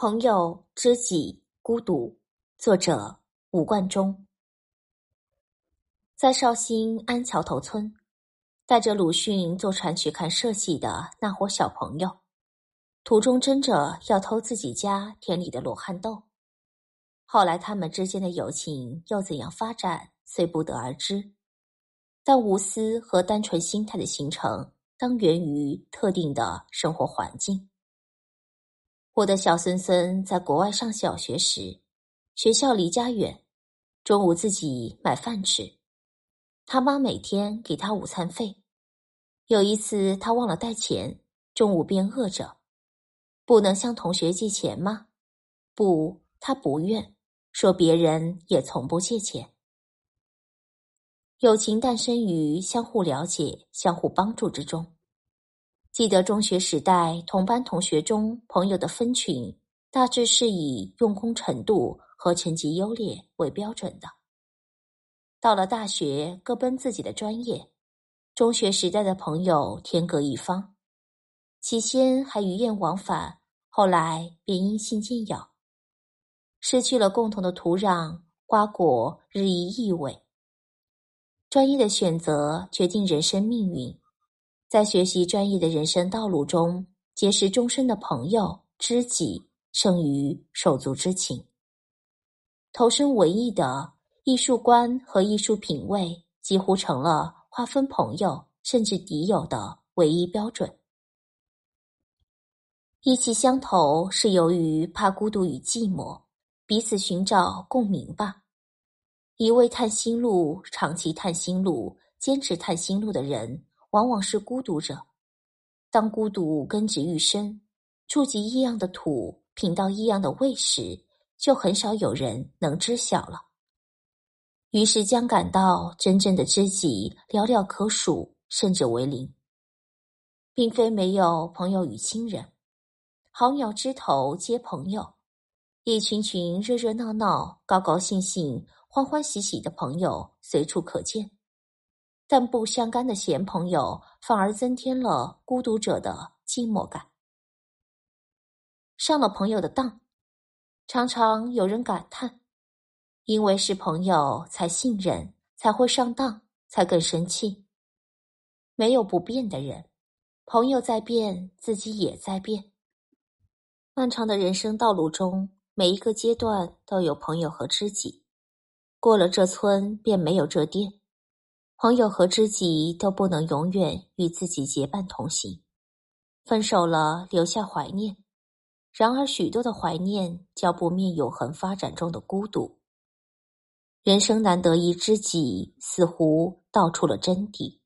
朋友、知己、孤独。作者：吴冠中。在绍兴安桥头村，带着鲁迅坐船去看社戏的那伙小朋友，途中争着要偷自己家田里的罗汉豆。后来他们之间的友情又怎样发展，虽不得而知。但无私和单纯心态的形成，当源于特定的生活环境。我的小孙孙在国外上小学时，学校离家远，中午自己买饭吃，他妈每天给他午餐费。有一次他忘了带钱，中午便饿着，不能向同学借钱吗？不，他不愿，说别人也从不借钱。友情诞生于相互了解、相互帮助之中。记得中学时代，同班同学中朋友的分群，大致是以用功程度和成绩优劣为标准的。到了大学，各奔自己的专业，中学时代的朋友天各一方，起先还鱼雁往返，后来便音信渐遥，失去了共同的土壤，瓜果日益易萎。专业的选择决定人生命运。在学习专业的人生道路中，结识终身的朋友、知己，胜于手足之情。投身文艺的艺术观和艺术品味，几乎成了划分朋友甚至敌友的唯一标准。意气相投是由于怕孤独与寂寞，彼此寻找共鸣吧。一味探心路、长期探心路、坚持探心路的人。往往是孤独者。当孤独根植愈深，触及异样的土，品到异样的味时，就很少有人能知晓了。于是将感到真正的知己寥寥可数，甚至为零。并非没有朋友与亲人，好鸟枝头皆朋友，一群群热热闹闹、高高兴兴、欢欢喜喜的朋友随处可见。但不相干的闲朋友，反而增添了孤独者的寂寞感。上了朋友的当，常常有人感叹：因为是朋友，才信任，才会上当，才更生气。没有不变的人，朋友在变，自己也在变。漫长的人生道路中，每一个阶段都有朋友和知己。过了这村，便没有这店。朋友和知己都不能永远与自己结伴同行，分手了留下怀念，然而许多的怀念浇不灭永恒发展中的孤独。人生难得一知己，似乎道出了真谛。